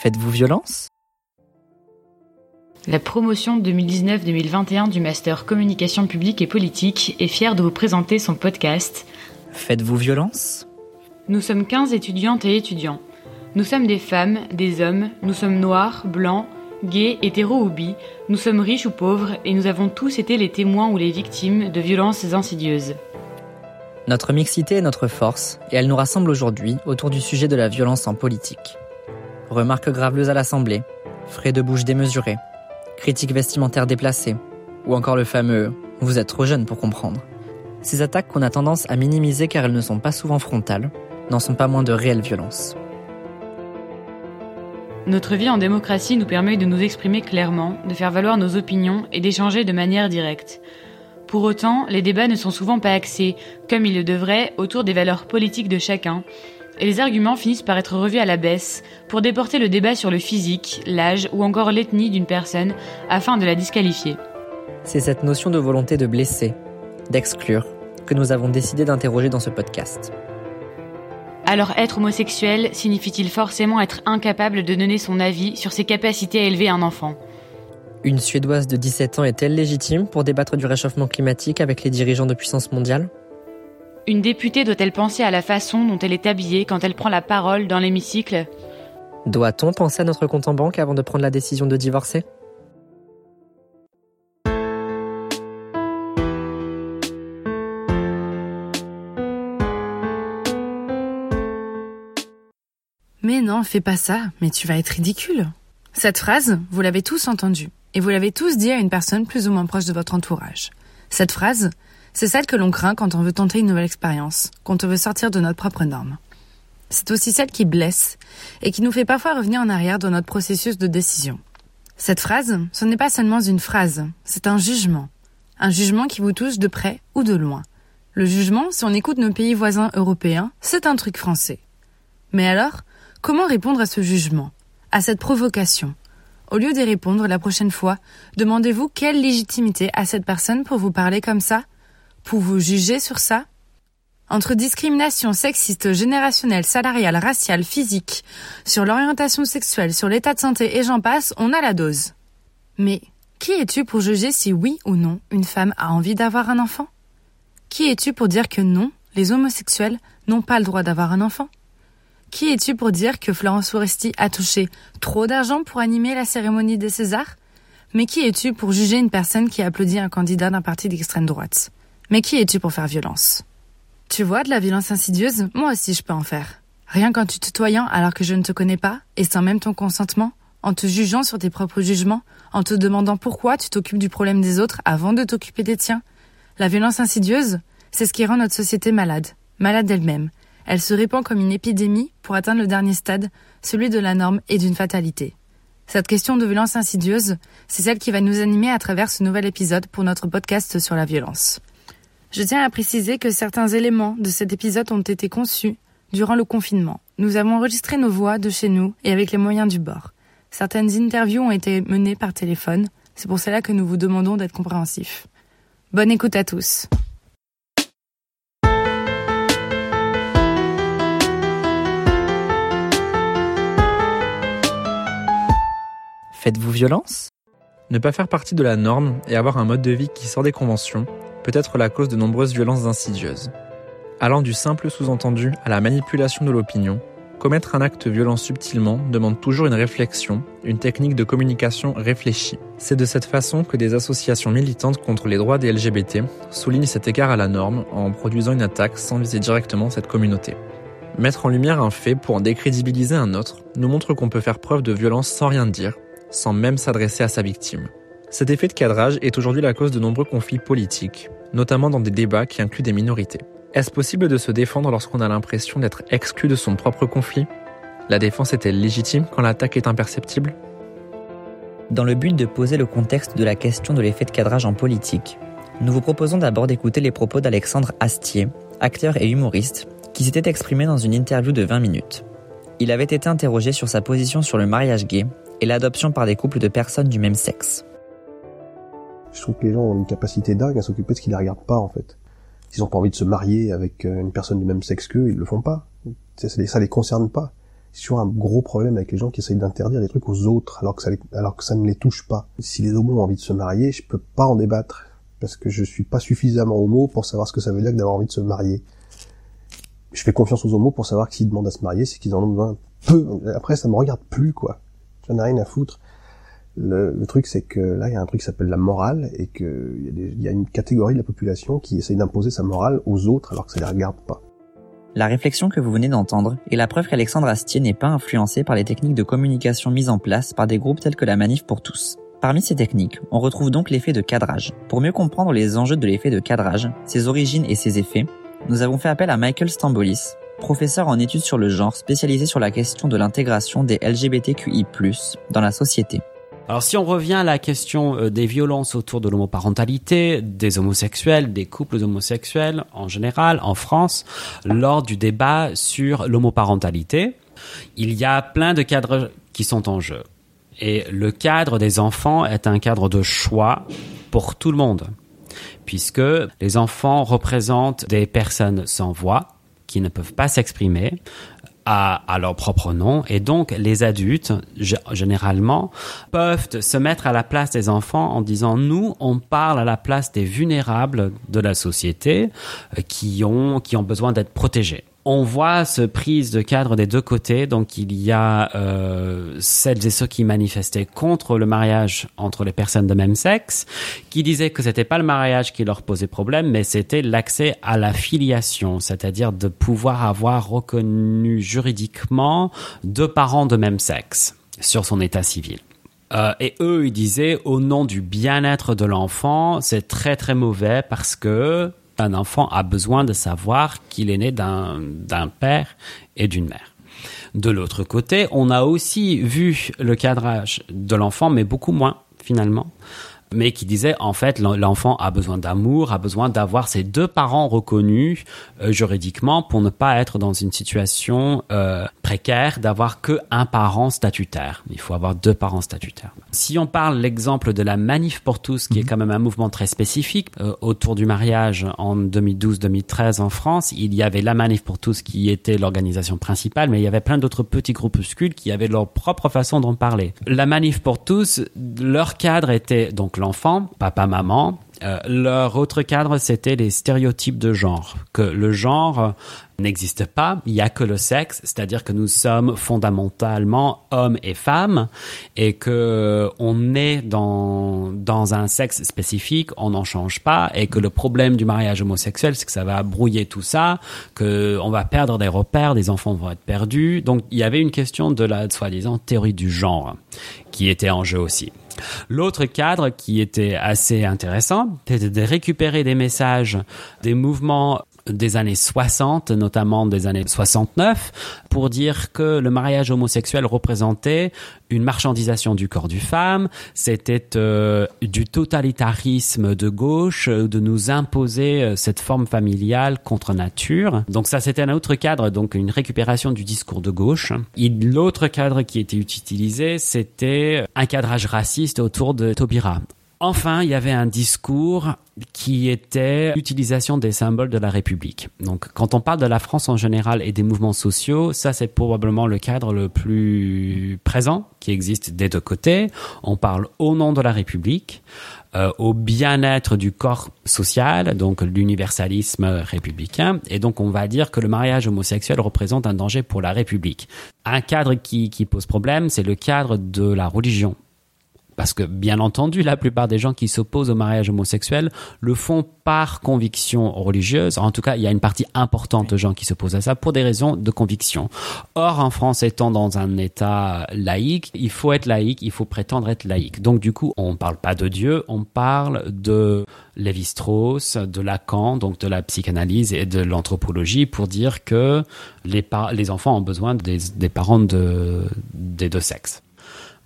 Faites-vous violence? La promotion 2019-2021 du Master Communication publique et politique est fière de vous présenter son podcast Faites-vous violence? Nous sommes 15 étudiantes et étudiants. Nous sommes des femmes, des hommes, nous sommes noirs, blancs, gays, hétéros ou bi, nous sommes riches ou pauvres et nous avons tous été les témoins ou les victimes de violences insidieuses. Notre mixité est notre force et elle nous rassemble aujourd'hui autour du sujet de la violence en politique. Remarques graveleuses à l'Assemblée, frais de bouche démesurés, critiques vestimentaires déplacées, ou encore le fameux ⁇ Vous êtes trop jeune pour comprendre ⁇ Ces attaques qu'on a tendance à minimiser car elles ne sont pas souvent frontales, n'en sont pas moins de réelles violences. Notre vie en démocratie nous permet de nous exprimer clairement, de faire valoir nos opinions et d'échanger de manière directe. Pour autant, les débats ne sont souvent pas axés, comme ils le devraient, autour des valeurs politiques de chacun, et les arguments finissent par être revus à la baisse pour déporter le débat sur le physique, l'âge ou encore l'ethnie d'une personne afin de la disqualifier. C'est cette notion de volonté de blesser, d'exclure, que nous avons décidé d'interroger dans ce podcast. Alors être homosexuel signifie-t-il forcément être incapable de donner son avis sur ses capacités à élever un enfant? Une Suédoise de 17 ans est-elle légitime pour débattre du réchauffement climatique avec les dirigeants de puissance mondiale? Une députée doit-elle penser à la façon dont elle est habillée quand elle prend la parole dans l'hémicycle? Doit-on penser à notre compte en banque avant de prendre la décision de divorcer? Mais non, fais pas ça, mais tu vas être ridicule. Cette phrase, vous l'avez tous entendue, et vous l'avez tous dit à une personne plus ou moins proche de votre entourage. Cette phrase, c'est celle que l'on craint quand on veut tenter une nouvelle expérience, quand on veut sortir de notre propre norme. C'est aussi celle qui blesse et qui nous fait parfois revenir en arrière dans notre processus de décision. Cette phrase, ce n'est pas seulement une phrase, c'est un jugement. Un jugement qui vous touche de près ou de loin. Le jugement, si on écoute nos pays voisins européens, c'est un truc français. Mais alors, Comment répondre à ce jugement, à cette provocation? Au lieu d'y répondre la prochaine fois, demandez-vous quelle légitimité a cette personne pour vous parler comme ça? Pour vous juger sur ça? Entre discrimination sexiste, générationnelle, salariale, raciale, physique, sur l'orientation sexuelle, sur l'état de santé et j'en passe, on a la dose. Mais qui es-tu pour juger si oui ou non une femme a envie d'avoir un enfant? Qui es-tu pour dire que non, les homosexuels n'ont pas le droit d'avoir un enfant? Qui es-tu pour dire que Florence Foresti a touché trop d'argent pour animer la cérémonie des Césars? Mais qui es-tu pour juger une personne qui applaudit un candidat d'un parti d'extrême droite? Mais qui es-tu pour faire violence? Tu vois de la violence insidieuse? Moi aussi je peux en faire. Rien qu'en te tutoyant alors que je ne te connais pas, et sans même ton consentement, en te jugeant sur tes propres jugements, en te demandant pourquoi tu t'occupes du problème des autres avant de t'occuper des tiens. La violence insidieuse, c'est ce qui rend notre société malade, malade d'elle-même, elle se répand comme une épidémie pour atteindre le dernier stade, celui de la norme et d'une fatalité. Cette question de violence insidieuse, c'est celle qui va nous animer à travers ce nouvel épisode pour notre podcast sur la violence. Je tiens à préciser que certains éléments de cet épisode ont été conçus durant le confinement. Nous avons enregistré nos voix de chez nous et avec les moyens du bord. Certaines interviews ont été menées par téléphone, c'est pour cela que nous vous demandons d'être compréhensifs. Bonne écoute à tous. Faites-vous violence? Ne pas faire partie de la norme et avoir un mode de vie qui sort des conventions peut être la cause de nombreuses violences insidieuses. Allant du simple sous-entendu à la manipulation de l'opinion, commettre un acte violent subtilement demande toujours une réflexion, une technique de communication réfléchie. C'est de cette façon que des associations militantes contre les droits des LGBT soulignent cet écart à la norme en produisant une attaque sans viser directement cette communauté. Mettre en lumière un fait pour en décrédibiliser un autre nous montre qu'on peut faire preuve de violence sans rien dire, sans même s'adresser à sa victime. Cet effet de cadrage est aujourd'hui la cause de nombreux conflits politiques, notamment dans des débats qui incluent des minorités. Est-ce possible de se défendre lorsqu'on a l'impression d'être exclu de son propre conflit? La défense est-elle légitime quand l'attaque est imperceptible? Dans le but de poser le contexte de la question de l'effet de cadrage en politique, nous vous proposons d'abord d'écouter les propos d'Alexandre Astier, acteur et humoriste, qui s'était exprimé dans une interview de 20 minutes. Il avait été interrogé sur sa position sur le mariage gay et l'adoption par des couples de personnes du même sexe. Je trouve que les gens ont une capacité dingue à s'occuper de ce qui les regarde pas en fait. S'ils ont pas envie de se marier avec euh, une personne du même sexe qu'eux, ils le font pas. Ça, ça les concerne pas. C'est toujours un gros problème avec les gens qui essayent d'interdire des trucs aux autres alors que ça, ne les touche pas. Si les homos ont envie de se marier, je peux pas en débattre parce que je suis pas suffisamment homo pour savoir ce que ça veut dire que d'avoir envie de se marier. Je fais confiance aux homos pour savoir que s'ils demandent à se marier, c'est qu'ils en ont besoin peu. Après, ça me regarde plus, quoi. J'en ai rien à foutre. Le, truc, c'est que là, il y a un truc qui s'appelle la morale et qu'il y, a une catégorie de la population qui essaye d'imposer sa morale aux autres alors que ça les regarde pas. La réflexion que vous venez d'entendre est la preuve qu'Alexandre Astier n'est pas influencé par les techniques de communication mises en place par des groupes tels que la Manif pour tous. Parmi ces techniques, on retrouve donc l'effet de cadrage. Pour mieux comprendre les enjeux de l'effet de cadrage, ses origines et ses effets, nous avons fait appel à Michael Stambolis, professeur en études sur le genre spécialisé sur la question de l'intégration des LGBTQI+, dans la société. Alors si on revient à la question euh, des violences autour de l'homoparentalité, des homosexuels, des couples homosexuels en général en France, lors du débat sur l'homoparentalité, il y a plein de cadres qui sont en jeu. Et le cadre des enfants est un cadre de choix pour tout le monde, puisque les enfants représentent des personnes sans voix qui ne peuvent pas s'exprimer, à, leur propre nom. Et donc, les adultes, généralement, peuvent se mettre à la place des enfants en disant, nous, on parle à la place des vulnérables de la société euh, qui ont, qui ont besoin d'être protégés on voit ce prise de cadre des deux côtés. Donc il y a euh, celles et ceux qui manifestaient contre le mariage entre les personnes de même sexe, qui disaient que c'était pas le mariage qui leur posait problème, mais c'était l'accès à la filiation, c'est-à-dire de pouvoir avoir reconnu juridiquement deux parents de même sexe sur son état civil. Euh, et eux, ils disaient, au nom du bien-être de l'enfant, c'est très très mauvais parce que un enfant a besoin de savoir qu'il est né d'un père et d'une mère. De l'autre côté, on a aussi vu le cadrage de l'enfant, mais beaucoup moins finalement mais qui disait en fait l'enfant a besoin d'amour, a besoin d'avoir ses deux parents reconnus euh, juridiquement pour ne pas être dans une situation euh, précaire d'avoir que un parent statutaire. Il faut avoir deux parents statutaires. Si on parle l'exemple de la manif pour tous, qui est mhm. quand même un mouvement très spécifique euh, autour du mariage en 2012-2013 en France, il y avait la manif pour tous qui était l'organisation principale, mais il y avait plein d'autres petits groupuscules qui avaient leur propre façon d'en parler. La manif pour tous, leur cadre était donc l'enfant, papa, maman. Euh, leur autre cadre, c'était les stéréotypes de genre, que le genre n'existe pas, il n'y a que le sexe, c'est-à-dire que nous sommes fondamentalement hommes et femmes et que on est dans dans un sexe spécifique, on n'en change pas et que le problème du mariage homosexuel, c'est que ça va brouiller tout ça, que on va perdre des repères, des enfants vont être perdus. Donc il y avait une question de la soi-disant théorie du genre qui était en jeu aussi. L'autre cadre qui était assez intéressant, c'était de récupérer des messages des mouvements des années 60, notamment des années 69, pour dire que le mariage homosexuel représentait une marchandisation du corps du femme, c'était euh, du totalitarisme de gauche, euh, de nous imposer euh, cette forme familiale contre nature. Donc ça, c'était un autre cadre, donc une récupération du discours de gauche. Et l'autre cadre qui était utilisé, c'était un cadrage raciste autour de Taubira. Enfin, il y avait un discours qui était l'utilisation des symboles de la République. Donc, quand on parle de la France en général et des mouvements sociaux, ça c'est probablement le cadre le plus présent qui existe des deux côtés. On parle au nom de la République, euh, au bien-être du corps social, donc l'universalisme républicain, et donc on va dire que le mariage homosexuel représente un danger pour la République. Un cadre qui, qui pose problème, c'est le cadre de la religion parce que, bien entendu, la plupart des gens qui s'opposent au mariage homosexuel le font par conviction religieuse. En tout cas, il y a une partie importante de gens qui s'opposent à ça pour des raisons de conviction. Or, en France, étant dans un État laïque, il faut être laïque, il faut prétendre être laïque. Donc, du coup, on ne parle pas de Dieu, on parle de Lévi-Strauss, de Lacan, donc de la psychanalyse et de l'anthropologie pour dire que les, enfants ont besoin des, des parents de, des deux sexes.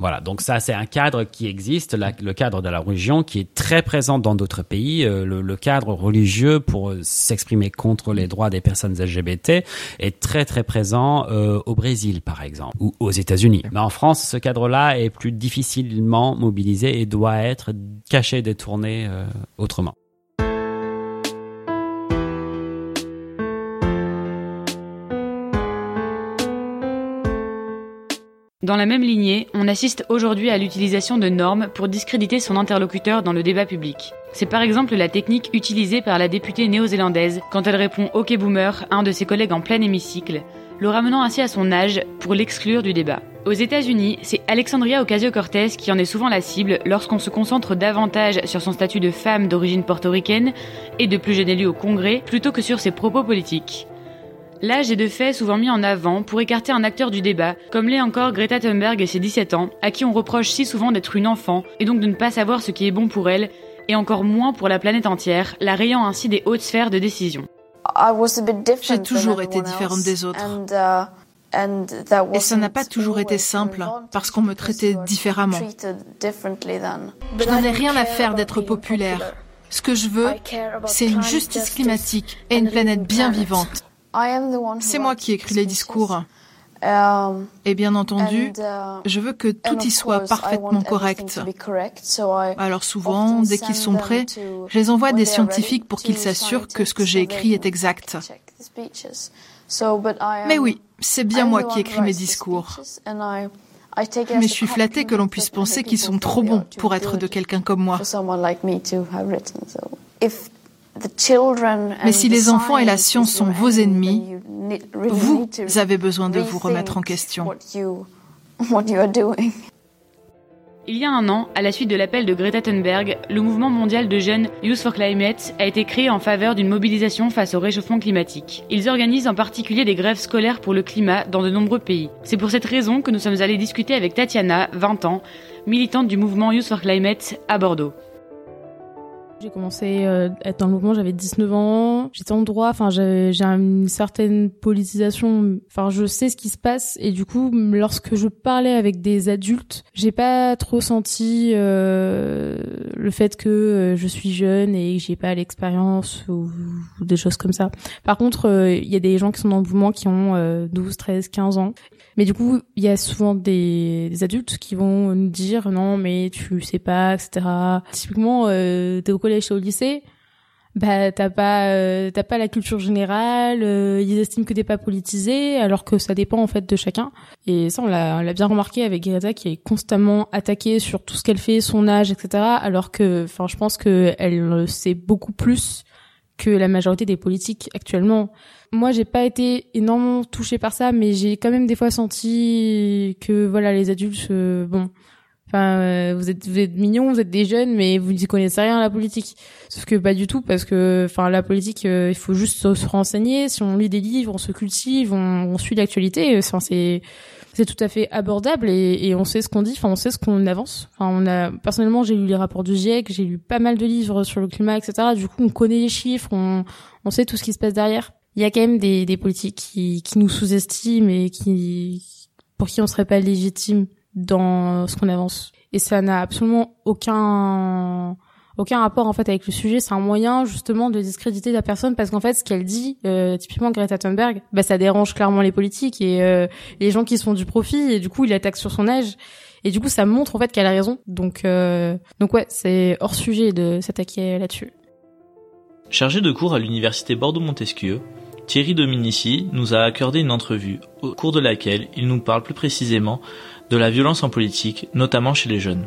Voilà, donc ça c'est un cadre qui existe, le cadre de la religion qui est très présent dans d'autres pays. Euh, le, cadre religieux pour euh, s'exprimer contre les droits des personnes LGBT est très très présent euh, au Brésil par exemple ou aux États-Unis. Mais en France, ce cadre-là est plus difficilement mobilisé et doit être caché, détourné autrement. Dans la même lignée, on assiste aujourd'hui à l'utilisation de normes pour discréditer son interlocuteur dans le débat public. C'est par exemple la technique utilisée par la députée néo-zélandaise quand elle répond OK boomer un de ses collègues en plein hémicycle, le ramenant ainsi à son âge pour l'exclure du débat. Aux États-Unis, c'est Alexandria Ocasio-Cortez qui en est souvent la cible lorsqu'on se concentre davantage sur son statut de femme d'origine portoricaine et de plus jeune élue au Congrès plutôt que sur ses propos politiques. L'âge est de fait souvent mis en avant pour écarter un acteur du débat, comme l'est encore Greta Thunberg et ses 17 ans, à qui on reproche si souvent d'être une enfant et donc de ne pas savoir ce qui est bon pour elle, et encore moins pour la planète entière, la rayant ainsi des hautes sphères de décision. J'ai toujours été différente des autres. Et ça n'a pas toujours été simple, parce qu'on me traitait différemment. Je n'en ai rien à faire d'être populaire. Ce que je veux, c'est une justice climatique et une planète bien vivante. C'est moi qui écris les discours. Um, et bien entendu, uh, je veux que tout y soit parfaitement correct. Alors souvent, dès qu'ils sont prêts, je les envoie à des scientifiques pour qu'ils s'assurent que ce que j'ai écrit est exact. Mais oui, c'est bien moi qui écris mes discours. Mais je suis flattée que l'on puisse penser qu'ils sont trop bons pour être de quelqu'un comme moi. Mais si les enfants et la science sont vos ennemis, vous avez besoin de vous remettre en question. Il y a un an, à la suite de l'appel de Greta Thunberg, le mouvement mondial de jeunes Youth for Climate a été créé en faveur d'une mobilisation face au réchauffement climatique. Ils organisent en particulier des grèves scolaires pour le climat dans de nombreux pays. C'est pour cette raison que nous sommes allés discuter avec Tatiana, 20 ans, militante du mouvement Youth for Climate à Bordeaux. J'ai commencé euh, à être dans le mouvement, j'avais 19 ans, j'étais en droit, enfin j'ai une certaine politisation, enfin je sais ce qui se passe et du coup lorsque je parlais avec des adultes, j'ai pas trop senti euh, le fait que euh, je suis jeune et que j'ai pas l'expérience ou, des choses comme ça. Par contre, il y a des gens qui sont dans le mouvement qui ont 12, 13, 15 ans mais du coup, il y a souvent des, des, adultes qui vont nous dire non, mais tu sais pas, etc. Typiquement, euh, t'es au collège, t'es au lycée, bah t'as pas, euh, t'as pas la culture générale. Euh, ils estiment que t'es pas politisé, alors que ça dépend en fait de chacun. Et ça, on l'a, l'a bien remarqué avec Greta qui est constamment attaquée sur tout ce qu'elle fait, son âge, etc. Alors que, enfin, je pense que elle sait beaucoup plus que la majorité des politiques actuellement. Moi, j'ai pas été énormément touchée par ça, mais j'ai quand même des fois senti que voilà, les adultes, euh, bon, enfin, euh, vous êtes vous êtes mignons, vous êtes des jeunes, mais vous n'y connaissez rien à la politique. Sauf que pas du tout, parce que enfin, la politique, euh, il faut juste se renseigner. Si on lit des livres, on se cultive, on, on suit l'actualité. Enfin, c'est c'est tout à fait abordable et, et on sait ce qu'on dit, enfin on sait ce qu'on avance. Enfin on a personnellement j'ai lu les rapports du GIEC, j'ai lu pas mal de livres sur le climat, etc. Du coup on connaît les chiffres, on, on sait tout ce qui se passe derrière. Il y a quand même des, des politiques qui, qui nous sous-estiment et qui pour qui on serait pas légitime dans ce qu'on avance. Et ça n'a absolument aucun aucun rapport en fait avec le sujet. C'est un moyen justement de discréditer la personne parce qu'en fait, ce qu'elle dit, euh, typiquement Greta Thunberg, bah ça dérange clairement les politiques et euh, les gens qui se font du profit et du coup il attaque sur son âge. Et du coup, ça montre en fait qu'elle a raison. Donc, euh, donc ouais, c'est hors sujet de s'attaquer là-dessus. Chargé de cours à l'université Bordeaux-Montesquieu, Thierry Dominici nous a accordé une entrevue au cours de laquelle il nous parle plus précisément de la violence en politique, notamment chez les jeunes.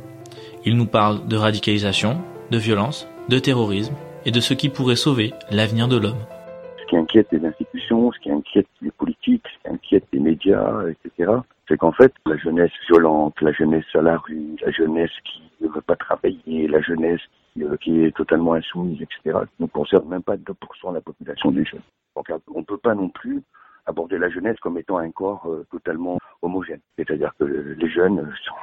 Il nous parle de radicalisation, de violence, de terrorisme et de ce qui pourrait sauver l'avenir de l'homme. Ce qui inquiète les institutions, ce qui inquiète les politiques, ce qui inquiète les médias, etc., c'est qu'en fait, la jeunesse violente, la jeunesse à la rue, la jeunesse qui ne veut pas travailler, la jeunesse qui, euh, est totalement insoumise, etc., ne concerne même pas 2% de la population des jeunes. Donc on ne peut pas non plus aborder la jeunesse comme étant un corps euh, totalement homogène. C'est-à-dire que les jeunes sont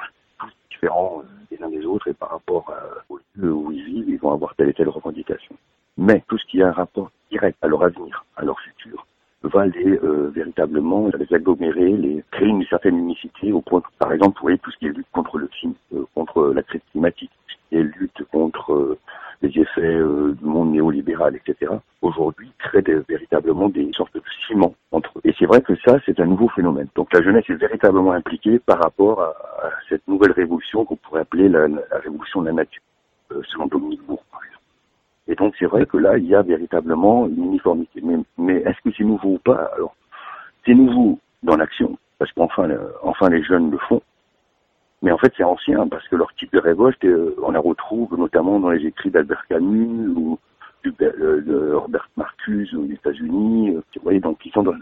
différents euh, les uns des autres et par rapport au lieu où ils vivent, ils vont avoir telle et telle revendication. Mais tout ce qui a un rapport direct à leur avenir, à leur futur, va les euh, véritablement les agglomérer, les créer une certaine unicité au point, par exemple, vous voyez tout ce qui est lutte contre le euh, contre la crise climatique, et lutte contre les effets du monde néolibéral, etc. Aujourd'hui, crée véritablement des sortes de ciment entre eux. Et c'est vrai que ça, c'est un nouveau phénomène. Donc la jeunesse est véritablement impliquée par rapport à, cette nouvelle révolution qu'on pourrait appeler la, révolution de la nature, euh, selon Dominique Bourg, par exemple. Et donc c'est vrai que là, il y a véritablement une uniformité. Mais, mais est-ce que c'est nouveau ou pas? Alors, c'est nouveau dans l'action, parce qu'enfin, enfin les jeunes le font. Mais en fait, c'est ancien parce que leur type de révolte, euh, on la retrouve notamment dans les écrits d'Albert Camus ou de Robert Marcuse aux États-Unis. Euh, vous voyez, donc ils sont dans,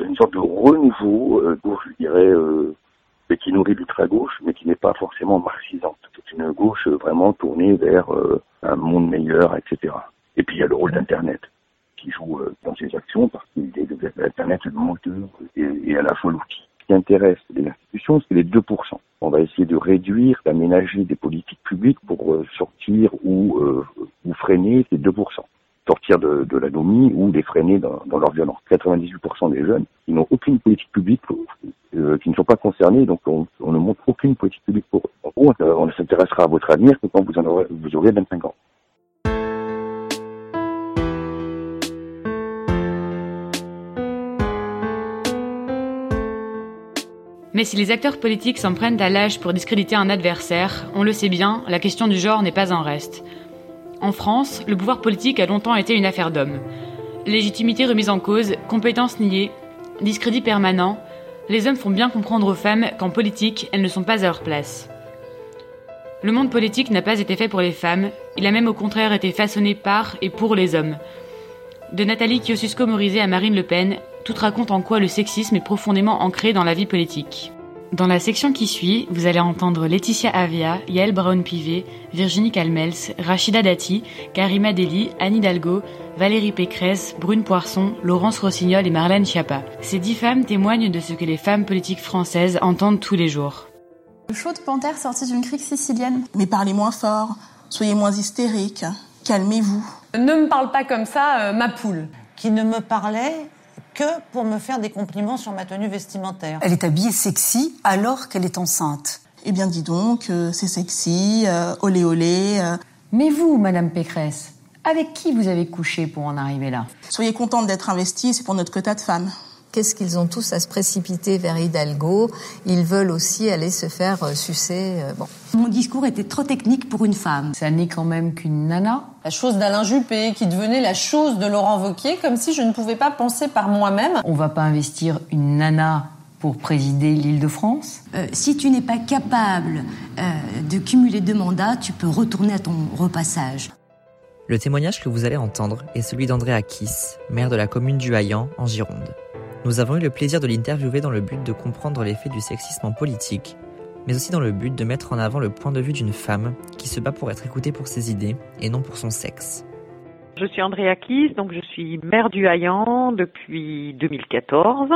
une sorte de renouveau, euh, je dirais, euh, qui nourrit l'ultra-gauche, mais qui n'est pas forcément marxisante. C'est une gauche vraiment tournée vers un monde meilleur, etc. Et puis il y a le rôle d'Internet qui joue dans ces actions parce qu'il est le moteur et, et à la fois l'outil qui intéresse les institutions, c'est les 2%. On va essayer de réduire, d'aménager des politiques publiques pour euh, sortir ou, euh, ou freiner ces 2%. Sortir de, de l'anomie ou les freiner dans, leur violence. 98% des jeunes, ils n'ont aucune politique publique, euh, qui ne sont pas concernés, donc on, on, ne montre aucune politique publique pour eux. En gros, on ne s'intéressera à votre avenir que quand vous, en aurez, vous aurez 25 ans. Mais si les acteurs politiques s'en prennent à l'âge pour discréditer un adversaire, on le sait bien, la question du genre n'est pas en reste. En France, le pouvoir politique a longtemps été une affaire d'hommes. Légitimité remise en cause, compétences niées, discrédit permanent, les hommes font bien comprendre aux femmes qu'en politique, elles ne sont pas à leur place. Le monde politique n'a pas été fait pour les femmes, il a même au contraire été façonné par et pour les hommes. De Nathalie Kosciusko-Morizet à Marine Le Pen, tout raconte en quoi le sexisme est profondément ancré dans la vie politique. Dans la section qui suit, vous allez entendre Laetitia Avia, Yael Braun-Pivet, Virginie Calmels, Rachida Dati, Karima Deli, Anne Hidalgo, Valérie Pécresse, Brune Poisson, Laurence Rossignol et Marlène Schiappa. Ces dix femmes témoignent de ce que les femmes politiques françaises entendent tous les jours. Le chaud de panthère sorti d'une crique sicilienne. Mais parlez moins fort, soyez moins hystérique, calmez-vous. Ne me parle pas comme ça, euh, ma poule. Qui ne me parlait que pour me faire des compliments sur ma tenue vestimentaire. Elle est habillée sexy alors qu'elle est enceinte. Eh bien, dis donc, euh, c'est sexy, euh, olé olé. Euh. Mais vous, Madame Pécresse, avec qui vous avez couché pour en arriver là? Soyez contente d'être investie, c'est pour notre quota de femmes. Qu'est-ce qu'ils ont tous à se précipiter vers Hidalgo Ils veulent aussi aller se faire euh, sucer. Euh, bon. Mon discours était trop technique pour une femme. Ça n'est quand même qu'une nana. La chose d'Alain Juppé qui devenait la chose de Laurent Wauquiez, comme si je ne pouvais pas penser par moi-même. On va pas investir une nana pour présider l'Île-de-France euh, Si tu n'es pas capable de cumuler deux mandats, tu peux retourner à ton repassage. Le témoignage que vous allez entendre est celui d'Andrea Kiss, maire de la commune du Haillan en Gironde. Nous avons eu le plaisir de l'interviewer dans le but de comprendre l'effet du sexisme en politique, mais aussi dans le but de mettre en avant le point de vue d'une femme qui se bat pour être écoutée pour ses idées et non pour son sexe. Je suis Andrea Kiss, donc je suis maire du Haillan depuis 2014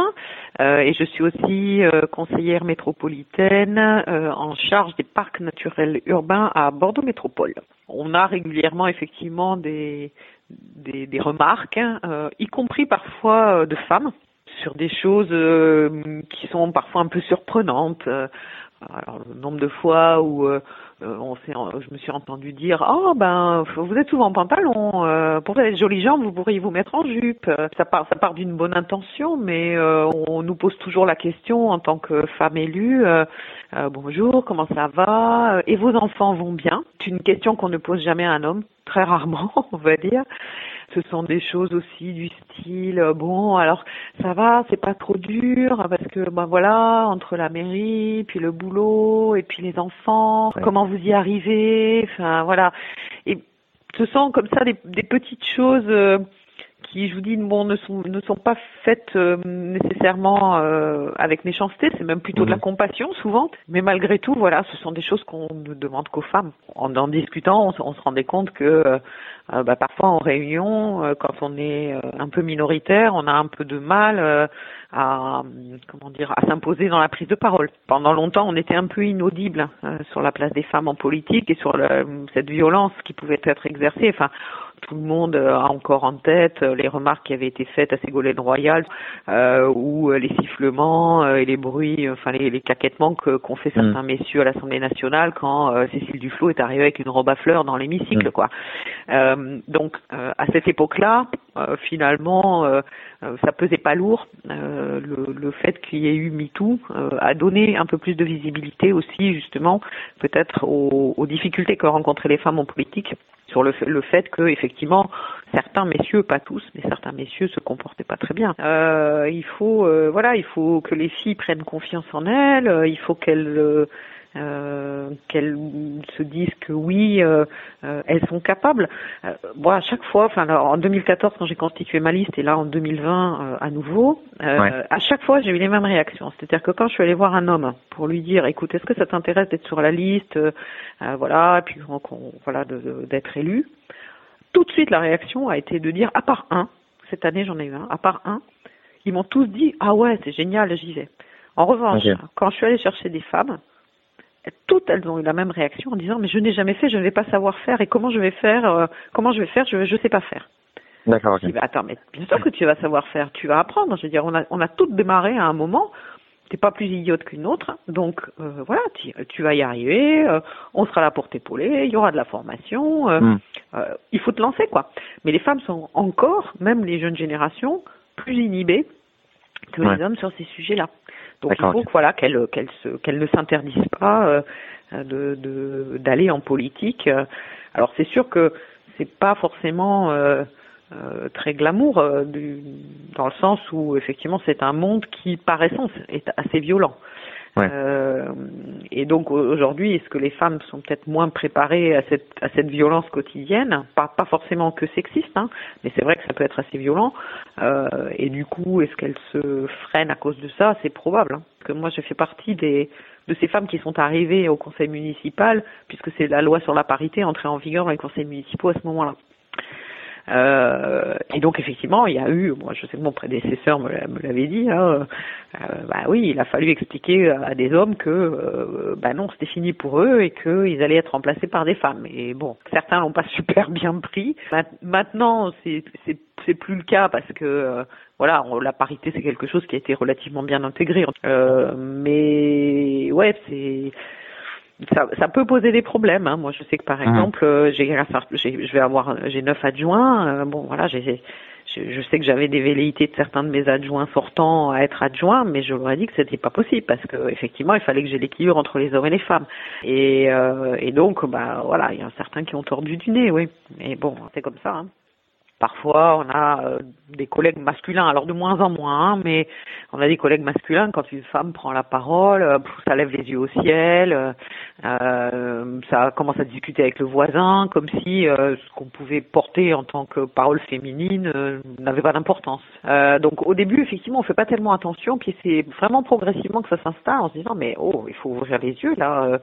euh, et je suis aussi euh, conseillère métropolitaine euh, en charge des parcs naturels urbains à Bordeaux Métropole. On a régulièrement effectivement des, des, des remarques, hein, y compris parfois de femmes, sur des choses euh, qui sont parfois un peu surprenantes. Euh, alors le nombre de fois où euh, on s'est, je me suis entendu dire oh ben vous êtes souvent en pantalon pour les jolies jambes vous pourriez vous mettre en jupe ça part ça part d'une bonne intention mais on nous pose toujours la question en tant que femme élue bonjour comment ça va? Et vos enfants vont bien? C'est une question qu'on ne pose jamais à un homme très rarement on va dire ce sont des choses aussi du style euh, bon alors ça va c'est pas trop dur parce que ben voilà entre la mairie puis le boulot et puis les enfants comment vous y arrivez enfin voilà. Et ce sont comme ça des, des petites choses euh, qui, je vous dis, bon, ne sont ne sont pas faites euh, nécessairement euh, avec méchanceté, c'est même plutôt de la mhm. compassion souvent. Mais malgré tout, voilà, ce sont des choses qu'on ne demande qu'aux femmes. En en discutant, on, on se rendait compte que euh, bah, parfois en réunion, quand on est un peu minoritaire, on a un peu de mal à comment dire à s'imposer dans la prise de parole. Pendant longtemps, on était un peu inaudible sur la place des femmes en politique et sur cette violence qui pouvait être exercée. Enfin, tout le monde a encore en tête euh, les remarques qui avaient été faites à Ségolène Royal, euh, ou euh, les sifflements et les bruits, enfin les, les caquettements qu'ont fait certains mm. messieurs à l'Assemblée nationale quand Cécile Duflot est arrivée avec une robe à fleurs dans l'hémicycle, mm. quoi. donc à cette époque-là, finalement, ça pesait pas lourd. Le, le, fait qu'il y ait eu MeToo a donné un peu plus de visibilité aussi, justement, peut-être aux, aux difficultés que rencontraient les femmes en politique sur le, le fait que effectivement certains messieurs, pas tous, mais certains messieurs se comportaient pas très bien. Euh, il faut, euh, voilà, il faut que les filles prennent confiance en elles. Euh, il faut qu'elles euh, qu'elles se disent que oui, euh, elles sont capables. Euh, à chaque fois, enfin en 2014 quand j'ai constitué ma liste et là en 2020 à nouveau, à chaque fois j'ai eu les mêmes réactions. C'est-à-dire que quand je suis allée voir un homme pour lui dire, écoute, est-ce que ça t'intéresse d'être sur la liste, voilà, et puis voilà, d'être élu tout de suite, la réaction a été de dire, à part un, cette année j'en ai eu un, à part un, ils m'ont tous dit, ah ouais, c'est génial, j'y vais. En revanche, quand je suis allée chercher des femmes, toutes elles ont eu la même réaction en disant, mais je n'ai jamais fait, je ne vais pas savoir faire, et comment je vais faire, euh, comment je vais faire, je ne sais pas faire. D'accord. Bah, attends, mais bien sûr que tu vas savoir faire, tu vas apprendre. Je veux dire, on a, on a toutes démarré à un moment t'es pas plus idiote qu'une autre, donc euh, voilà, tu, vas y arriver, euh, on sera là pour t'épauler, il y aura de la formation, euh, hmm. il faut te lancer quoi. Mais les femmes sont encore, même les jeunes générations, plus inhibées que les hommes sur ces sujets-là. Donc il faut voilà qu'elles qu'elles ne s'interdisent pas de d'aller en politique. Alors c'est sûr que c'est pas forcément euh, très glamour, euh, du, dans le sens où effectivement c'est un monde qui par essence est assez violent. Euh, et donc aujourd'hui, est-ce que les femmes sont peut-être moins préparées à cette, à cette violence quotidienne? Pas, pas forcément que sexiste, hein, mais c'est vrai que ça peut être assez violent. Euh, et du coup, est-ce qu'elles se freinent à cause de ça? C'est probable. Hein, que moi, je fais partie des, de ces femmes qui sont arrivées au conseil municipal, puisque c'est la loi sur la parité entrée en vigueur dans les conseils municipaux à ce moment-là. Euh, et donc effectivement, il y a eu, moi je sais que mon prédécesseur me l'avait dit, hein, euh, bah oui, il a fallu expliquer à des hommes que euh, bah non, c'était fini pour eux et qu'ils allaient être remplacés par des femmes. Et bon, certains l'ont pas super bien pris. Maintenant, c'est c'est plus le cas parce que euh, voilà, la parité c'est quelque chose qui a été relativement bien intégré. Mais ouais, c'est ça, ça, peut poser des problèmes. Hein. Moi, je sais que par mhm. exemple, euh, j'ai, je vais avoir, j'ai neuf adjoints. Euh, bon, voilà, j'ai, je, sais que j'avais des velléités de certains de mes adjoints sortants à être adjoints, mais je leur ai dit que c'était pas possible parce que effectivement, il fallait que j'ai l'équilibre entre les hommes et les femmes. Et, euh, et donc, bah voilà, il y a certains qui ont tordu du nez, oui. Mais bon, c'est comme ça. Hein. Parfois, on a euh, des collègues masculins, alors de moins en moins, hein, mais on a des collègues masculins, quand une femme prend la parole, euh, ça lève les yeux au ciel, euh, ça commence à discuter avec le voisin, comme si ce qu'on pouvait porter en tant que parole féminine n'avait pas d'importance. donc au début, effectivement, on fait pas tellement attention, puis c'est vraiment progressivement que ça s'installe en se disant, mais oh, il faut ouvrir les yeux, là, euh,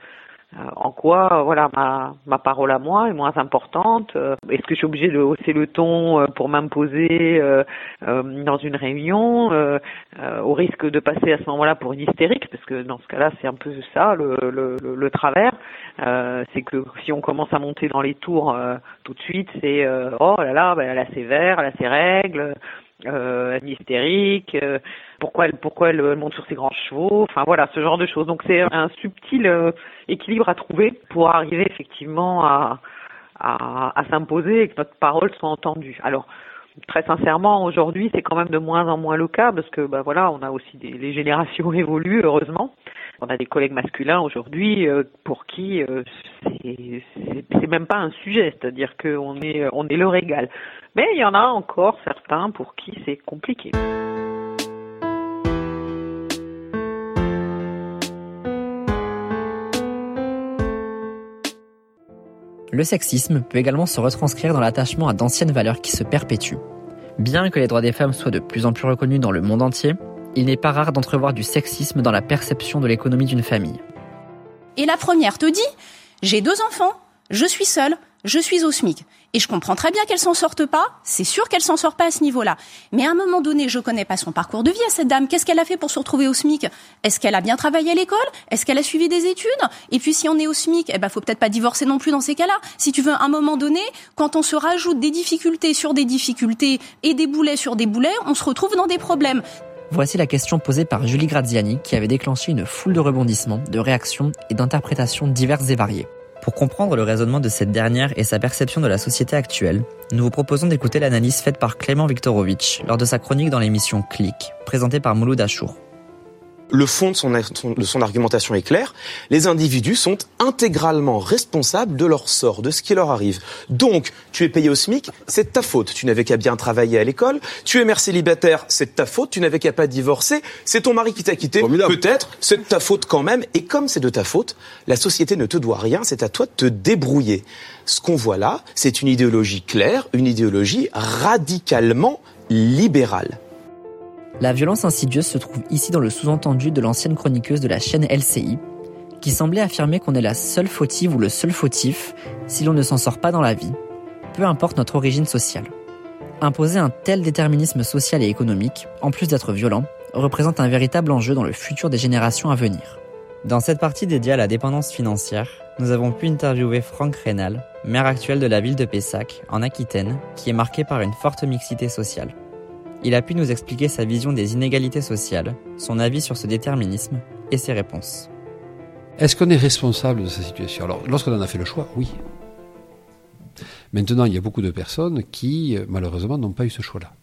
en quoi voilà ma, ma parole à moi est moins importante euh, Est-ce que je suis obligée de hausser le ton euh, pour m'imposer dans une réunion au risque de passer à ce moment-là pour une hystérique Parce que dans ce cas-là, c'est un peu ça le, le, le, travers. c'est que si on commence à monter dans les tours tout de suite, c'est oh là là, ben, elle a ses verres, elle a ses règles euh, euh, pourquoi elle pourquoi elle, monte sur ses grands chevaux, enfin voilà ce genre de choses. Donc c'est un subtil euh, équilibre à trouver pour arriver effectivement à à, à s'imposer et que notre parole soit entendue. Alors très sincèrement aujourd'hui c'est quand même de moins en moins le cas parce que bah voilà on a aussi des les générations évoluent heureusement. On a des collègues masculins aujourd'hui euh, pour qui euh, c'est même pas un sujet, c'est-à-dire qu'on est on est leur égal. Mais il y en a encore certains pour qui c'est compliqué. Le sexisme peut également se retranscrire dans l'attachement à d'anciennes valeurs qui se perpétuent. Bien que les droits des femmes soient de plus en plus reconnus dans le monde entier, il n'est pas rare d'entrevoir du sexisme dans la perception de l'économie d'une famille. Et la première te dit, j'ai deux enfants, je suis seule, je suis au SMIC. Et je comprends très bien qu'elle s'en sorte pas. C'est sûr qu'elle s'en sort pas à ce niveau-là. Mais à un moment donné, je connais pas son parcours de vie à cette dame. Qu'est-ce qu'elle a fait pour se retrouver au SMIC? Est-ce qu'elle a bien travaillé à l'école? Est-ce qu'elle a suivi des études? Et puis si on est au SMIC, eh ben faut peut-être pas divorcer non plus dans ces cas-là. Si tu veux, à un moment donné, quand on se rajoute des difficultés sur des difficultés et des boulets sur des boulets, on se retrouve dans des problèmes. Voici la question posée par Julie Graziani qui avait déclenché une foule de rebondissements, de réactions et d'interprétations diverses et variées. Pour comprendre le raisonnement de cette dernière et sa perception de la société actuelle, nous vous proposons d'écouter l'analyse faite par Clément Viktorovitch lors de sa chronique dans l'émission Click, présentée par Mouloud Achour. Le fond de son, de son argumentation est clair. Les individus sont intégralement responsables de leur sort, de ce qui leur arrive. Donc, tu es payé au SMIC, c'est de ta faute. Tu n'avais qu'à bien travailler à l'école. Tu es mère célibataire, c'est de ta faute. Tu n'avais qu'à pas divorcer. C'est ton mari qui t'a quitté. Peut-être, c'est de ta faute quand même. Et comme c'est de ta faute, la société ne te doit rien. C'est à toi de te débrouiller. Ce qu'on voit là, c'est une idéologie claire, une idéologie radicalement libérale. La violence insidieuse se trouve ici dans le sous-entendu de l'ancienne chroniqueuse de la chaîne LCI, qui semblait affirmer qu'on est la seule fautive ou le seul fautif si l'on ne s'en sort pas dans la vie, peu importe notre origine sociale. Imposer un tel déterminisme social et économique, en plus d'être violent, représente un véritable enjeu dans le futur des générations à venir. Dans cette partie dédiée à la dépendance financière, nous avons pu interviewer Franck Rénal, maire actuel de la ville de Pessac, en Aquitaine, qui est marquée par une forte mixité sociale. Il a pu nous expliquer sa vision des inégalités sociales, son avis sur ce déterminisme et ses réponses. Est-ce qu'on est responsable de sa situation? Alors, lorsqu'on en a fait le choix, oui. Maintenant, il y a beaucoup de personnes qui, malheureusement, n'ont pas eu ce choix-là.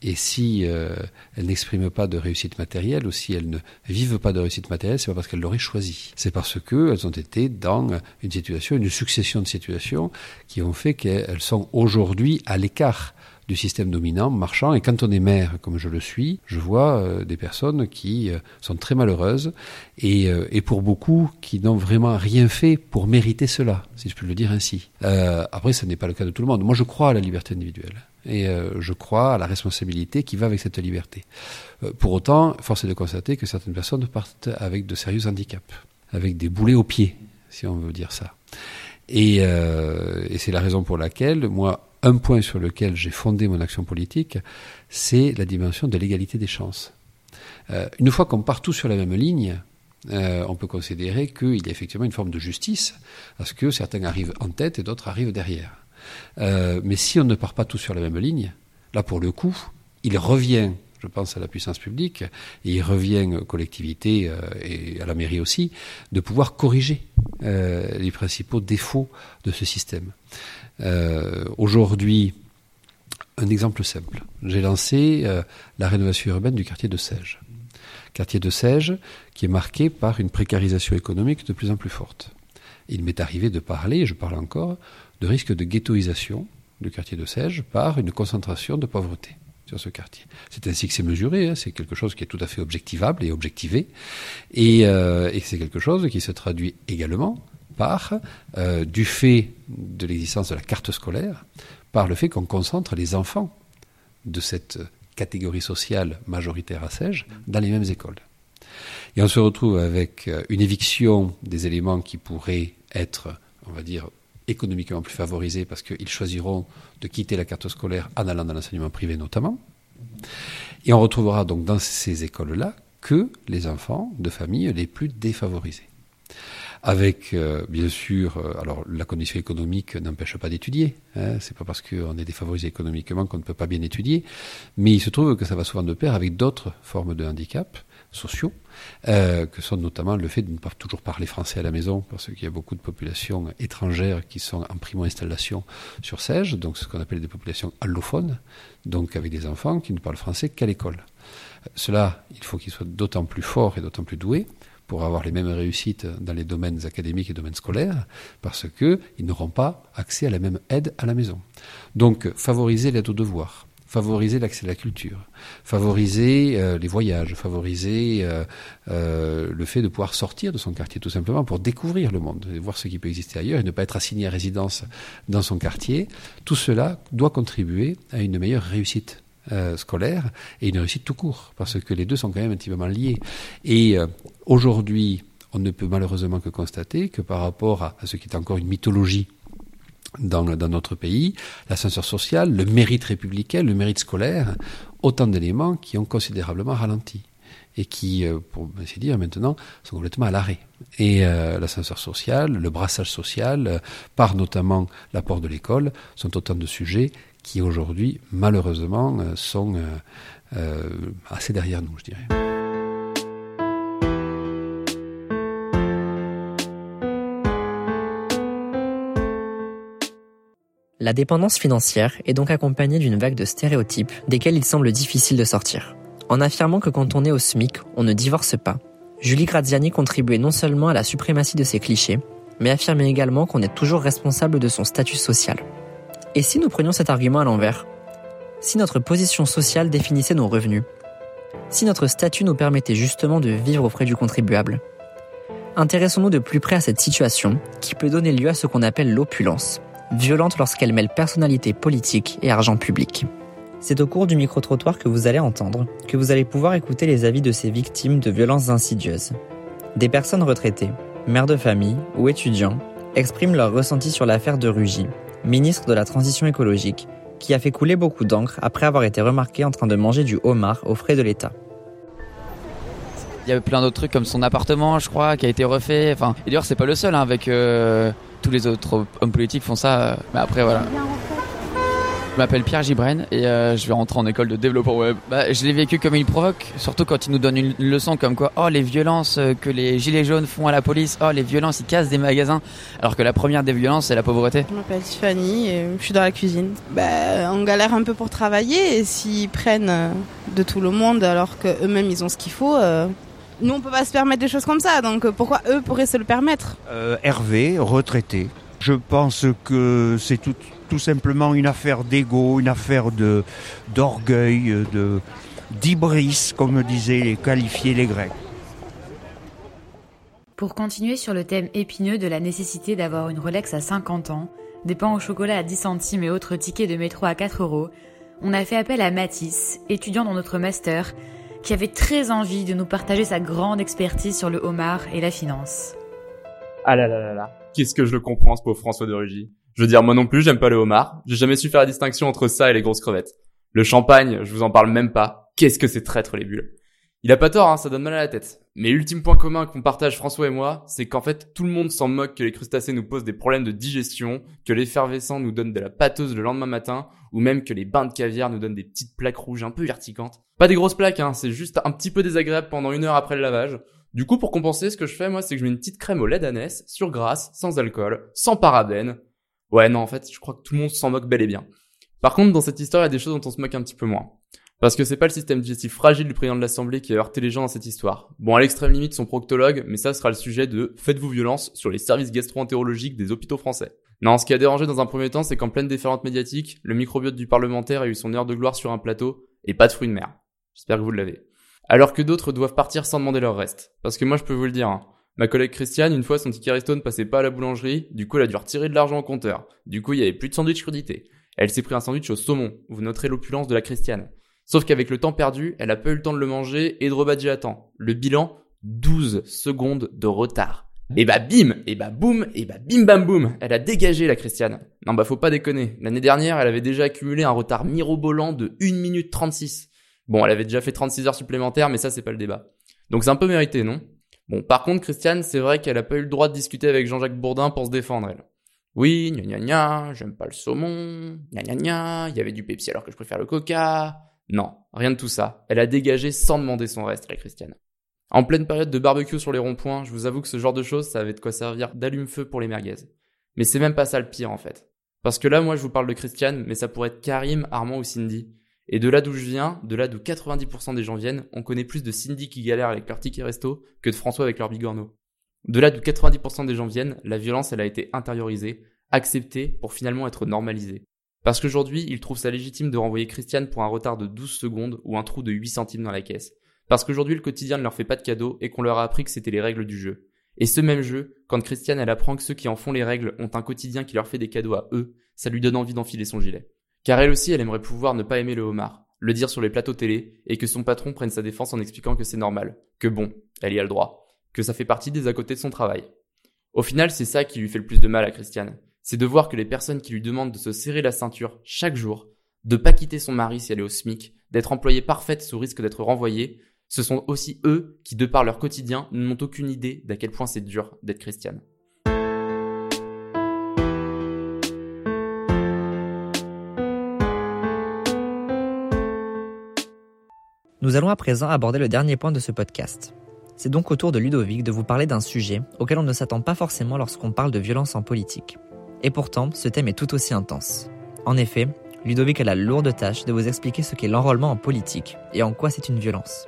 Et si euh, elles n'expriment pas de réussite matérielle ou si elles ne vivent pas de réussite matérielle, c'est pas parce qu'elles l'auraient choisi. C'est parce qu'elles ont été dans une situation, une succession de situations qui ont fait qu'elles sont aujourd'hui à l'écart du système dominant marchand. Et quand on est maire, comme je le suis, je vois euh, des personnes qui euh, sont très malheureuses et, euh, et, pour beaucoup qui n'ont vraiment rien fait pour mériter cela, si je peux le dire ainsi. après, ce n'est pas le cas de tout le monde. Moi, je crois à la liberté individuelle et je crois à la responsabilité qui va avec cette liberté. pour autant, force est de constater que certaines personnes partent avec de sérieux handicaps, avec des boulets aux pieds, si on veut dire ça. Et c'est la raison pour laquelle, moi, un point sur lequel j'ai fondé mon action politique, c'est la dimension de l'égalité des chances. Euh, une fois qu'on part tous sur la même ligne, euh, on peut considérer qu'il y a effectivement une forme de justice, parce que certains arrivent en tête et d'autres arrivent derrière. Euh, mais si on ne part pas tous sur la même ligne, là pour le coup, il revient, je pense à la puissance publique, et il revient aux collectivités et à la mairie aussi, de pouvoir corriger les principaux défauts de ce système. Euh, aujourd'hui, un exemple simple. J'ai lancé euh, la rénovation urbaine du quartier de Sège. Quartier de Sège qui est marqué par une précarisation économique de plus en plus forte. Il m'est arrivé de parler, et je parle encore, de risque de ghettoisation du quartier de Sège par une concentration de pauvreté sur ce quartier. C'est ainsi que c'est mesuré, hein. c'est quelque chose qui est tout à fait objectivable et objectivé, et, euh, c'est quelque chose qui se traduit également par, euh, du fait de l'existence de la carte scolaire, par le fait qu'on concentre les enfants de cette catégorie sociale majoritaire à Sège dans les mêmes écoles. Et on se retrouve avec euh, une éviction des éléments qui pourraient être, on va dire, économiquement plus favorisés parce qu'ils choisiront de quitter la carte scolaire en allant dans l'enseignement privé notamment. Et on retrouvera donc dans ces écoles-là que les enfants de familles les plus défavorisés avec euh, bien sûr, euh, alors la condition économique n'empêche pas d'étudier. Hein, c'est pas parce qu'on est défavorisé économiquement qu'on ne peut pas bien étudier, mais il se trouve que ça va souvent de pair avec d'autres formes de handicap sociaux, euh, que sont notamment le fait de ne pas toujours parler français à la maison, parce qu'il y a beaucoup de populations étrangères qui sont en primo-installation sur Sège, donc ce qu'on appelle des populations allophones, donc avec des enfants qui ne parlent français qu'à l'école. Cela, il faut qu'ils soient d'autant plus forts et d'autant plus doués pour avoir les mêmes réussites dans les domaines académiques et domaines scolaires, parce qu'ils n'auront pas accès à la même aide à la maison. Donc, favoriser l'aide aux devoirs, favoriser l'accès à la culture, favoriser euh, les voyages, favoriser euh, euh, le fait de pouvoir sortir de son quartier tout simplement pour découvrir le monde, voir ce qui peut exister ailleurs et ne pas être assigné à résidence dans son quartier. Tout cela doit contribuer à une meilleure réussite scolaire et une réussite tout court, parce que les deux sont quand même intimement liés. Et aujourd'hui, on ne peut malheureusement que constater que par rapport à, ce qui est encore une mythologie dans, dans notre pays, l'ascenseur social, le mérite républicain, le mérite scolaire, autant d'éléments qui ont considérablement ralenti et qui, euh, pour ainsi dire, maintenant, sont complètement à l'arrêt. Et l'ascenseur social, le brassage social, par notamment l'apport de l'école, sont autant de sujets qui aujourd'hui, malheureusement, euh, sont euh, euh, assez derrière nous, je dirais. La dépendance financière est donc accompagnée d'une vague de stéréotypes desquels il semble difficile de sortir. En affirmant que quand on est au SMIC, on ne divorce pas, Julie Graziani contribuait non seulement à la suprématie de ces clichés, mais affirmait également qu'on est toujours responsable de son statut social. Et si nous prenions cet argument à l'envers? Si notre position sociale définissait nos revenus? Si notre statut nous permettait justement de vivre aux frais du contribuable? Intéressons-nous de plus près à cette situation qui peut donner lieu à ce qu'on appelle l'opulence, violente lorsqu'elle mêle personnalité politique et argent public. C'est au cours du micro-trottoir que vous allez entendre que vous allez pouvoir écouter les avis de ces victimes de violences insidieuses. Des personnes retraitées, mères de famille ou étudiants expriment leur ressenti sur l'affaire de Rugy, ministre de la Transition écologique, qui a fait couler beaucoup d'encre après avoir été remarqué en train de manger du homard aux frais de l'État. Il y avait plein d'autres trucs comme son appartement, je crois, qui a été refait. Enfin, et d'ailleurs, c'est pas le seul, hein, avec euh, tous les autres hommes politiques font ça. mais après, voilà. Je m'appelle Pierre Gibren et euh, je vais rentrer en école de développeur web. Bah, je l'ai vécu comme il provoque, surtout quand il nous donne une leçon comme quoi, oh les violences euh, que les gilets jaunes font à la police, oh les violences ils cassent des magasins, alors que la première des violences c'est la pauvreté. Je m'appelle Tiffany et je suis dans la cuisine. Bah, on galère un peu pour travailler et s'ils prennent euh, de tout le monde alors qu'eux-mêmes ils ont ce qu'il faut, nous on peut pas se permettre des choses comme ça, donc pourquoi eux pourraient se le permettre? Hervé, retraité. Je pense que c'est tout, tout simplement une affaire d'ego, une affaire de d'orgueil, de d'ibris, comme disaient les qualifiés les Grecs. Pour continuer sur le thème épineux de la nécessité d'avoir une Rolex à 50 ans, des pains au chocolat à 10 centimes et autres tickets de métro à 4 euros, on a fait appel à Mathis, étudiant dans notre master, qui avait très envie de nous partager sa grande expertise sur le homard et la finance. Ah là là là là, qu'est-ce que je le comprends ce pauvre François de Rugy? Je veux dire, moi non plus, j'aime pas le homard. J'ai jamais su faire la distinction entre ça et les grosses crevettes. Le champagne, je vous en parle même pas. Qu'est-ce que c'est traître les bulles. Il a pas tort, hein, ça donne mal à la tête. Mais l'ultime point commun qu'on partage François et moi, c'est qu'en fait, tout le monde s'en moque que les crustacés nous posent des problèmes de digestion, que l'effervescent nous donne de la pâteuse le lendemain matin, ou même que les bains de caviar nous donnent des petites plaques rouges un peu verticantes. Pas des grosses plaques, hein, c'est juste un petit peu désagréable pendant une heure après le lavage. Du coup, pour compenser, ce que je fais, moi, c'est que je mets une petite crème au lait d'anès, sur grasse, sans alcool, sans parabènes, Ouais, non, en fait, je crois que tout le monde s'en moque bel et bien. Par contre, dans cette histoire, il y a des choses dont on se moque un petit peu moins. Parce que c'est pas le système digestif fragile du président de l'Assemblée qui a heurté les gens dans cette histoire. Bon, à l'extrême limite, son proctologue, mais ça sera le sujet de Faites-vous violence sur les services gastro-entérologiques des hôpitaux français. Non, ce qui a dérangé dans un premier temps, c'est qu'en pleine déferlante médiatique, le microbiote du parlementaire a eu son heure de gloire sur un plateau, et pas de fruits de mer. J'espère que vous l'avez. Alors que d'autres doivent partir sans demander leur reste. Parce que moi, je peux vous le dire, hein, Ma collègue Christiane, une fois, son ticket resto ne passait pas à la boulangerie, du coup, elle a dû retirer de l'argent au compteur. Du coup, il y avait plus de sandwich crudité. Elle s'est pris un sandwich au saumon. Vous noterez l'opulence de la Christiane. Sauf qu'avec le temps perdu, elle a pas eu le temps de le manger et de rebadger à temps. Le bilan, 12 secondes de retard. Et bah bim, et bah boum, et bah bim bam boum, elle a dégagé la Christiane. Non bah faut pas déconner, l'année dernière elle avait déjà accumulé un retard mirobolant de 1 minute 36. Bon elle avait déjà fait 36 heures supplémentaires mais ça c'est pas le débat. Donc c'est un peu mérité non? Bon, par contre, Christiane, c'est vrai qu'elle a pas eu le droit de discuter avec Jean-Jacques Bourdin pour se défendre, elle. Oui, gna gna gna, j'aime pas le saumon, gna gna gna, il y avait du Pepsi alors que je préfère le Coca. Non, rien de tout ça. Elle a dégagé sans demander son reste, la Christiane. En pleine période de barbecue sur les ronds-points, je vous avoue que ce genre de choses, ça avait de quoi servir d'allume-feu pour les merguez. Mais c'est même pas ça le pire, en fait. Parce que là, moi, je vous parle de Christiane, mais ça pourrait être Karim, Armand ou Cindy. Et de là d'où je viens, de là d'où 90% des gens viennent, on connaît plus de Cindy qui galère avec leur ticket resto que de François avec leur bigorneau. De là d'où 90% des gens viennent, la violence elle a été intériorisée, acceptée pour finalement être normalisée. Parce qu'aujourd'hui, ils trouvent ça légitime de renvoyer Christiane pour un retard de 12 secondes ou un trou de 8 centimes dans la caisse. Parce qu'aujourd'hui, le quotidien ne leur fait pas de cadeaux et qu'on leur a appris que c'était les règles du jeu. Et ce même jeu, quand Christiane elle apprend que ceux qui en font les règles ont un quotidien qui leur fait des cadeaux à eux, ça lui donne envie d'enfiler son gilet. Car elle aussi, elle aimerait pouvoir ne pas aimer le homard, le dire sur les plateaux télé, et que son patron prenne sa défense en expliquant que c'est normal, que bon, elle y a le droit, que ça fait partie des à côté de son travail. Au final, c'est ça qui lui fait le plus de mal à Christiane. C'est de voir que les personnes qui lui demandent de se serrer la ceinture chaque jour, de pas quitter son mari si elle est au SMIC, d'être employée parfaite sous risque d'être renvoyée, ce sont aussi eux qui, de par leur quotidien, n'ont aucune idée d'à quel point c'est dur d'être Christiane. Nous allons à présent aborder le dernier point de ce podcast. C'est donc au tour de Ludovic de vous parler d'un sujet auquel on ne s'attend pas forcément lorsqu'on parle de violence en politique. Et pourtant, ce thème est tout aussi intense. En effet, Ludovic a la lourde tâche de vous expliquer ce qu'est l'enrôlement en politique et en quoi c'est une violence.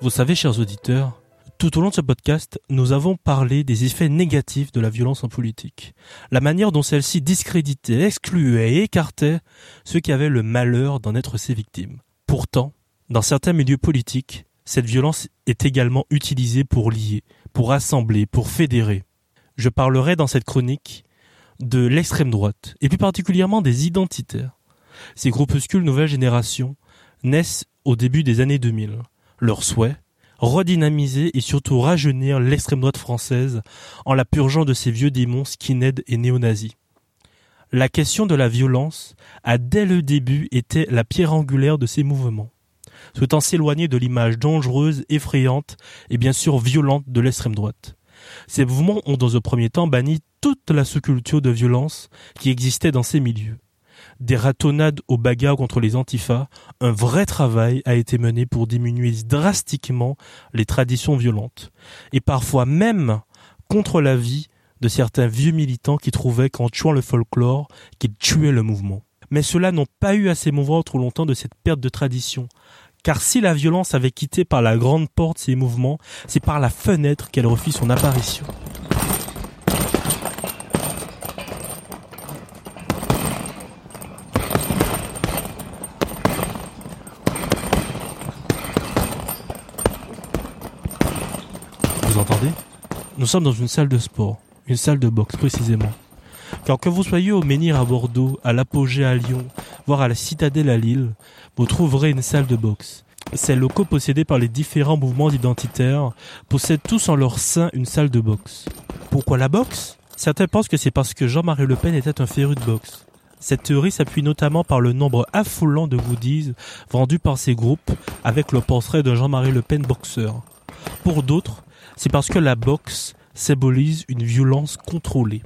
Vous savez, chers auditeurs, tout au long de ce podcast, nous avons parlé des effets négatifs de la violence en politique, la manière dont celle-ci discréditait, excluait et écartait ceux qui avaient le malheur d'en être ses victimes. Pourtant, dans certains milieux politiques, cette violence est également utilisée pour lier, pour rassembler, pour fédérer. Je parlerai dans cette chronique de l'extrême droite, et plus particulièrement des identitaires. Ces groupuscules nouvelle génération naissent au début des années 2000. Leur souhait, redynamiser et surtout rajeunir l'extrême droite française en la purgeant de ses vieux démons skinhead et néo-nazis. La question de la violence a dès le début été la pierre angulaire de ces mouvements, souhaitant s'éloigner de l'image dangereuse, effrayante et bien sûr violente de l'extrême droite. Ces mouvements ont dans un premier temps banni toute la sous-culture de violence qui existait dans ces milieux. Des ratonnades aux bagarres contre les antifas, un vrai travail a été mené pour diminuer drastiquement les traditions violentes, et parfois même contre la vie de certains vieux militants qui trouvaient qu'en tuant le folklore, qu'ils tuaient le mouvement. Mais ceux-là n'ont pas eu à s'émouvoir trop longtemps de cette perte de tradition, car si la violence avait quitté par la grande porte ces mouvements, c'est par la fenêtre qu'elle refit son apparition. Vous entendez? Nous sommes dans une salle de sport, une salle de boxe précisément. Car que vous soyez au Menhir à Bordeaux, à l'Apogée à Lyon, voire à la Citadelle à Lille, vous trouverez une salle de boxe. Ces locaux possédés par les différents mouvements identitaires possèdent tous en leur sein une salle de boxe. Pourquoi la boxe? Certains pensent que c'est parce que Jean-Marie Le Pen était un féru de boxe. Cette théorie s'appuie notamment par le nombre affolant de goodies vendus par ces groupes avec le portrait de Jean-Marie Le Pen boxeur. Pour d'autres, c'est parce que la boxe symbolise une violence contrôlée.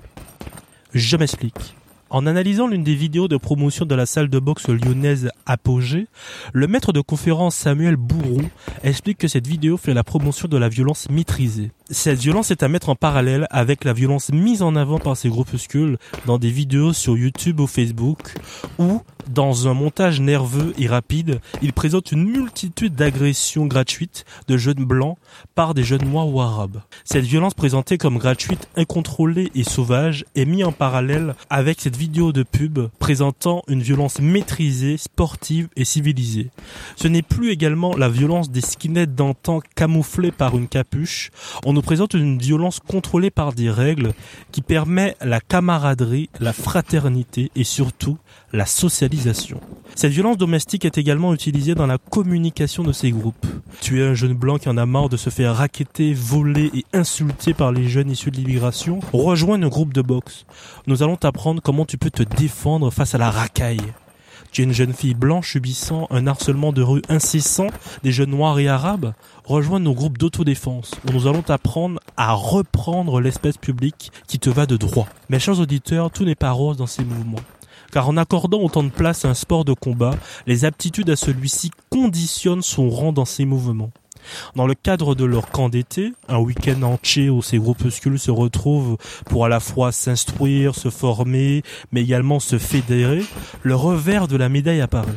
Je m'explique. En analysant l'une des vidéos de promotion de la salle de boxe lyonnaise Apogée, le maître de conférence Samuel Bourron explique que cette vidéo fait la promotion de la violence maîtrisée. Cette violence est à mettre en parallèle avec la violence mise en avant par ces groupuscules dans des vidéos sur YouTube ou Facebook, où, dans un montage nerveux et rapide, ils présentent une multitude d'agressions gratuites de jeunes blancs par des jeunes noirs ou arabes. Cette violence présentée comme gratuite, incontrôlée et sauvage est mise en parallèle avec cette vidéo de pub présentant une violence maîtrisée, sportive et civilisée. Ce n'est plus également la violence des skinheads d'antan camouflée par une capuche. Nous présente une violence contrôlée par des règles qui permet la camaraderie, la fraternité et surtout la socialisation. Cette violence domestique est également utilisée dans la communication de ces groupes. Tu es un jeune blanc qui en a marre de se faire raqueter, voler et insulter par les jeunes issus de l'immigration, rejoins un groupe de boxe. Nous allons t'apprendre comment tu peux te défendre face à la racaille. Tu es une jeune fille blanche subissant un harcèlement de rue incessant des jeunes noirs et arabes Rejoins nos groupes d'autodéfense où nous allons t'apprendre à reprendre l'espèce publique qui te va de droit. Mes chers auditeurs, tout n'est pas rose dans ces mouvements car en accordant autant de place à un sport de combat, les aptitudes à celui-ci conditionnent son rang dans ses mouvements. Dans le cadre de leur camp d'été, un week-end entier où ces groupuscules se retrouvent pour à la fois s'instruire, se former, mais également se fédérer, le revers de la médaille apparaît.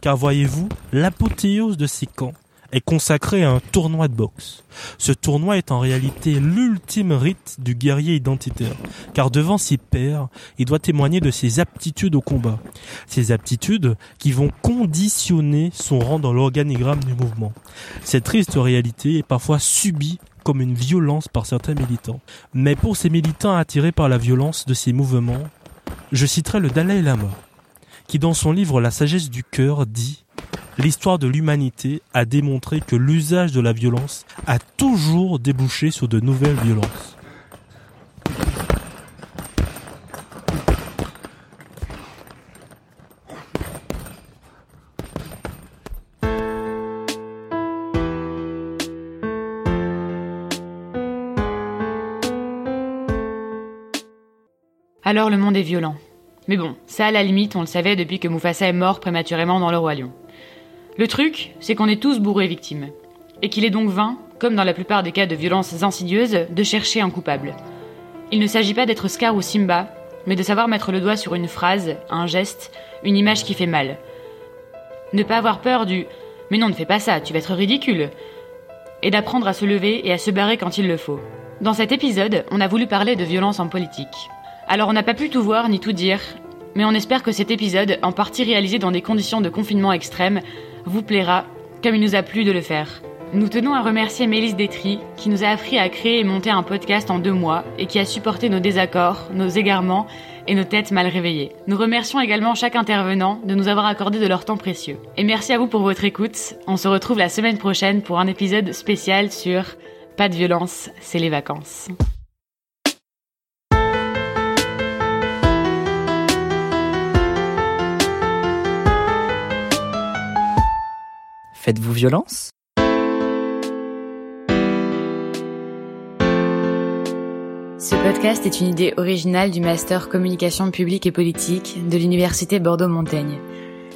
Car voyez-vous, l'apothéose de ces camps est consacré à un tournoi de boxe. Ce tournoi est en réalité l'ultime rite du guerrier identitaire, car devant ses pairs, il doit témoigner de ses aptitudes au combat. Ces aptitudes qui vont conditionner son rang dans l'organigramme du mouvement. Cette triste réalité est parfois subie comme une violence par certains militants. Mais pour ces militants attirés par la violence de ces mouvements, je citerai le Dalai Lama, qui dans son livre La sagesse du cœur dit L'histoire de l'humanité a démontré que l'usage de la violence a toujours débouché sur de nouvelles violences. Alors le monde est violent. Mais bon, ça à la limite, on le savait depuis que Mufasa est mort prématurément dans le roi lion. Le truc, c'est qu'on est tous bourrés victimes. Et qu'il est donc vain, comme dans la plupart des cas de violences insidieuses, de chercher un coupable. Il ne s'agit pas d'être Scar ou Simba, mais de savoir mettre le doigt sur une phrase, un geste, une image qui fait mal. Ne pas avoir peur du mais non, ne fais pas ça, tu vas être ridicule. Et d'apprendre à se lever et à se barrer quand il le faut. Dans cet épisode, on a voulu parler de violence en politique. Alors on n'a pas pu tout voir ni tout dire, mais on espère que cet épisode, en partie réalisé dans des conditions de confinement extrêmes, vous plaira, comme il nous a plu de le faire. Nous tenons à remercier Mélisse Détry, qui nous a appris à créer et monter un podcast en deux mois et qui a supporté nos désaccords, nos égarements et nos têtes mal réveillées. Nous remercions également chaque intervenant de nous avoir accordé de leur temps précieux. Et merci à vous pour votre écoute. On se retrouve la semaine prochaine pour un épisode spécial sur Pas de violence, c'est les vacances. Faites-vous violence? Ce podcast est une idée originale du Master Communication publique et politique de l'Université Bordeaux-Montaigne,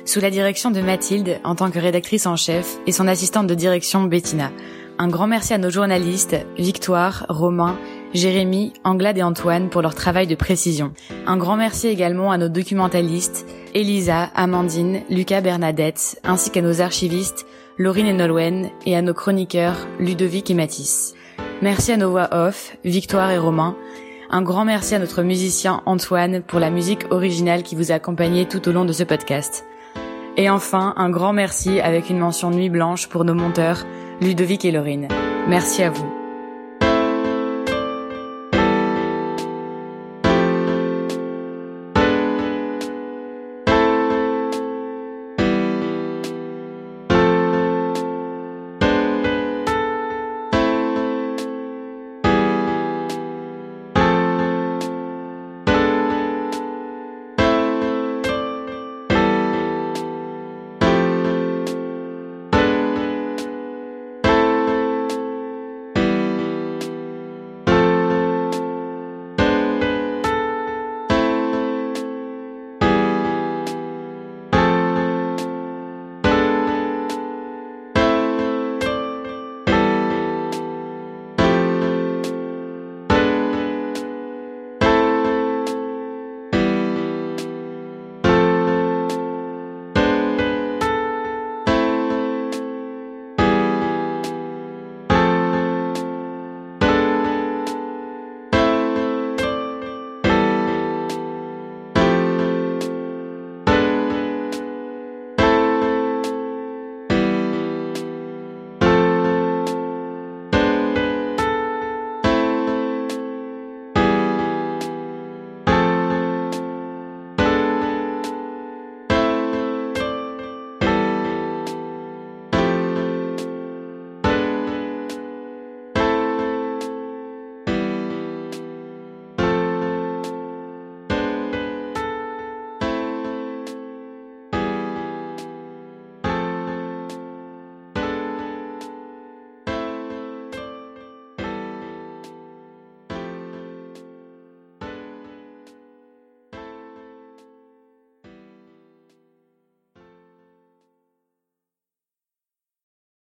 sous la direction de Mathilde en tant que rédactrice en chef et son assistante de direction Bettina. Un grand merci à nos journalistes Victoire, Romain, Jérémy, Anglade et Antoine pour leur travail de précision. Un grand merci également à nos documentalistes Elisa, Amandine, Lucas Bernadette, ainsi qu'à nos archivistes Laurine et Nolwenn et à nos chroniqueurs Ludovic et Mathis. Merci à nos voix off, Victoire et Romain. Un grand merci à notre musicien Antoine pour la musique originale qui vous a accompagné tout au long de ce podcast. Et enfin, un grand merci avec une mention nuit blanche pour nos monteurs, Ludovic et Laurine. Merci à vous.